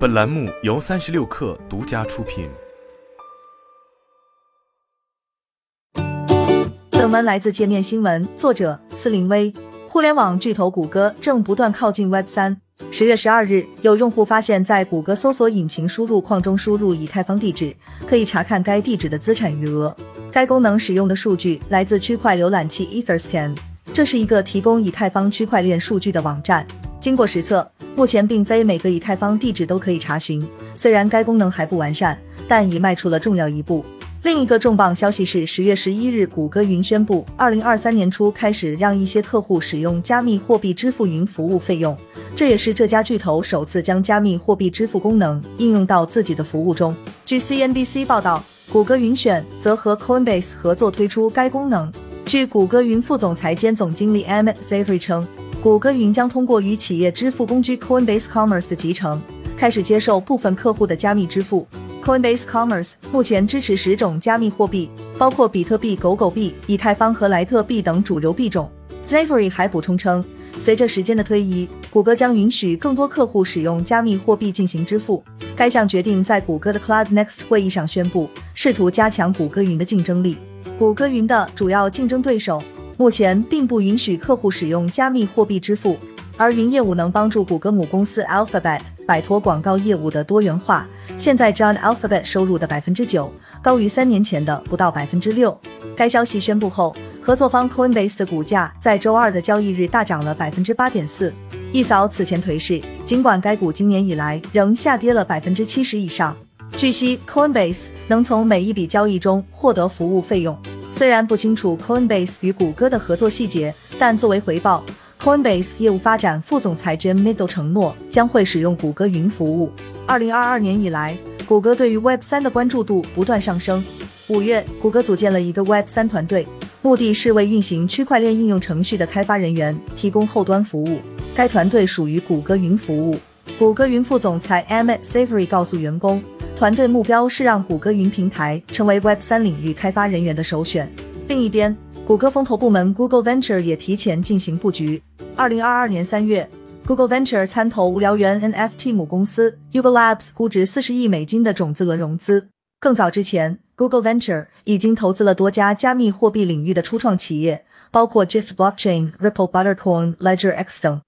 本栏目由三十六氪独家出品。本文来自界面新闻，作者司林威。互联网巨头谷歌正不断靠近 Web 三。十月十二日，有用户发现，在谷歌搜索引擎输入框中输入以太坊地址，可以查看该地址的资产余额。该功能使用的数据来自区块浏览器 EtherScan，这是一个提供以太坊区块链数据的网站。经过实测，目前并非每个以太坊地址都可以查询。虽然该功能还不完善，但已迈出了重要一步。另一个重磅消息是，十月十一日，谷歌云宣布，二零二三年初开始让一些客户使用加密货币支付云服务费用。这也是这家巨头首次将加密货币支付功能应用到自己的服务中。据 CNBC 报道，谷歌云选则和 Coinbase 合作推出该功能。据谷歌云副总裁兼总经理 Amit Zavery 称，谷歌云将通过与企业支付工具 Coinbase Commerce 的集成，开始接受部分客户的加密支付。Coinbase Commerce 目前支持十种加密货币，包括比特币、狗狗币、以太坊和莱特币等主流币种。Zavery 还补充称，随着时间的推移，谷歌将允许更多客户使用加密货币进行支付。该项决定在谷歌的 Cloud Next 会议上宣布，试图加强谷歌云的竞争力。谷歌云的主要竞争对手目前并不允许客户使用加密货币支付，而云业务能帮助谷歌母公司 Alphabet。摆脱广告业务的多元化，现在占 Alphabet 收入的百分之九，高于三年前的不到百分之六。该消息宣布后，合作方 Coinbase 的股价在周二的交易日大涨了百分之八点四，一扫此前颓势。尽管该股今年以来仍下跌了百分之七十以上。据悉，Coinbase 能从每一笔交易中获得服务费用。虽然不清楚 Coinbase 与谷歌的合作细节，但作为回报。Coinbase 业务发展副总裁 Jim Middle 承诺将会使用谷歌云服务。二零二二年以来，谷歌对于 Web 三的关注度不断上升。五月，谷歌组建了一个 Web 三团队，目的是为运行区块链应用程序的开发人员提供后端服务。该团队属于谷歌云服务。谷歌云副总裁 Emmett Savery 告诉员工，团队目标是让谷歌云平台成为 Web 三领域开发人员的首选。另一边，谷歌风投部门 Google Venture 也提前进行布局。二零二二年三月，Google Venture 参投无聊猿 NFT 母公司 Ugalabs 估值四十亿美金的种子轮融资。更早之前，Google Venture 已经投资了多家加密货币领域的初创企业，包括 Jift Blockchain、Ripple、Buttercoin、Ledger X 等。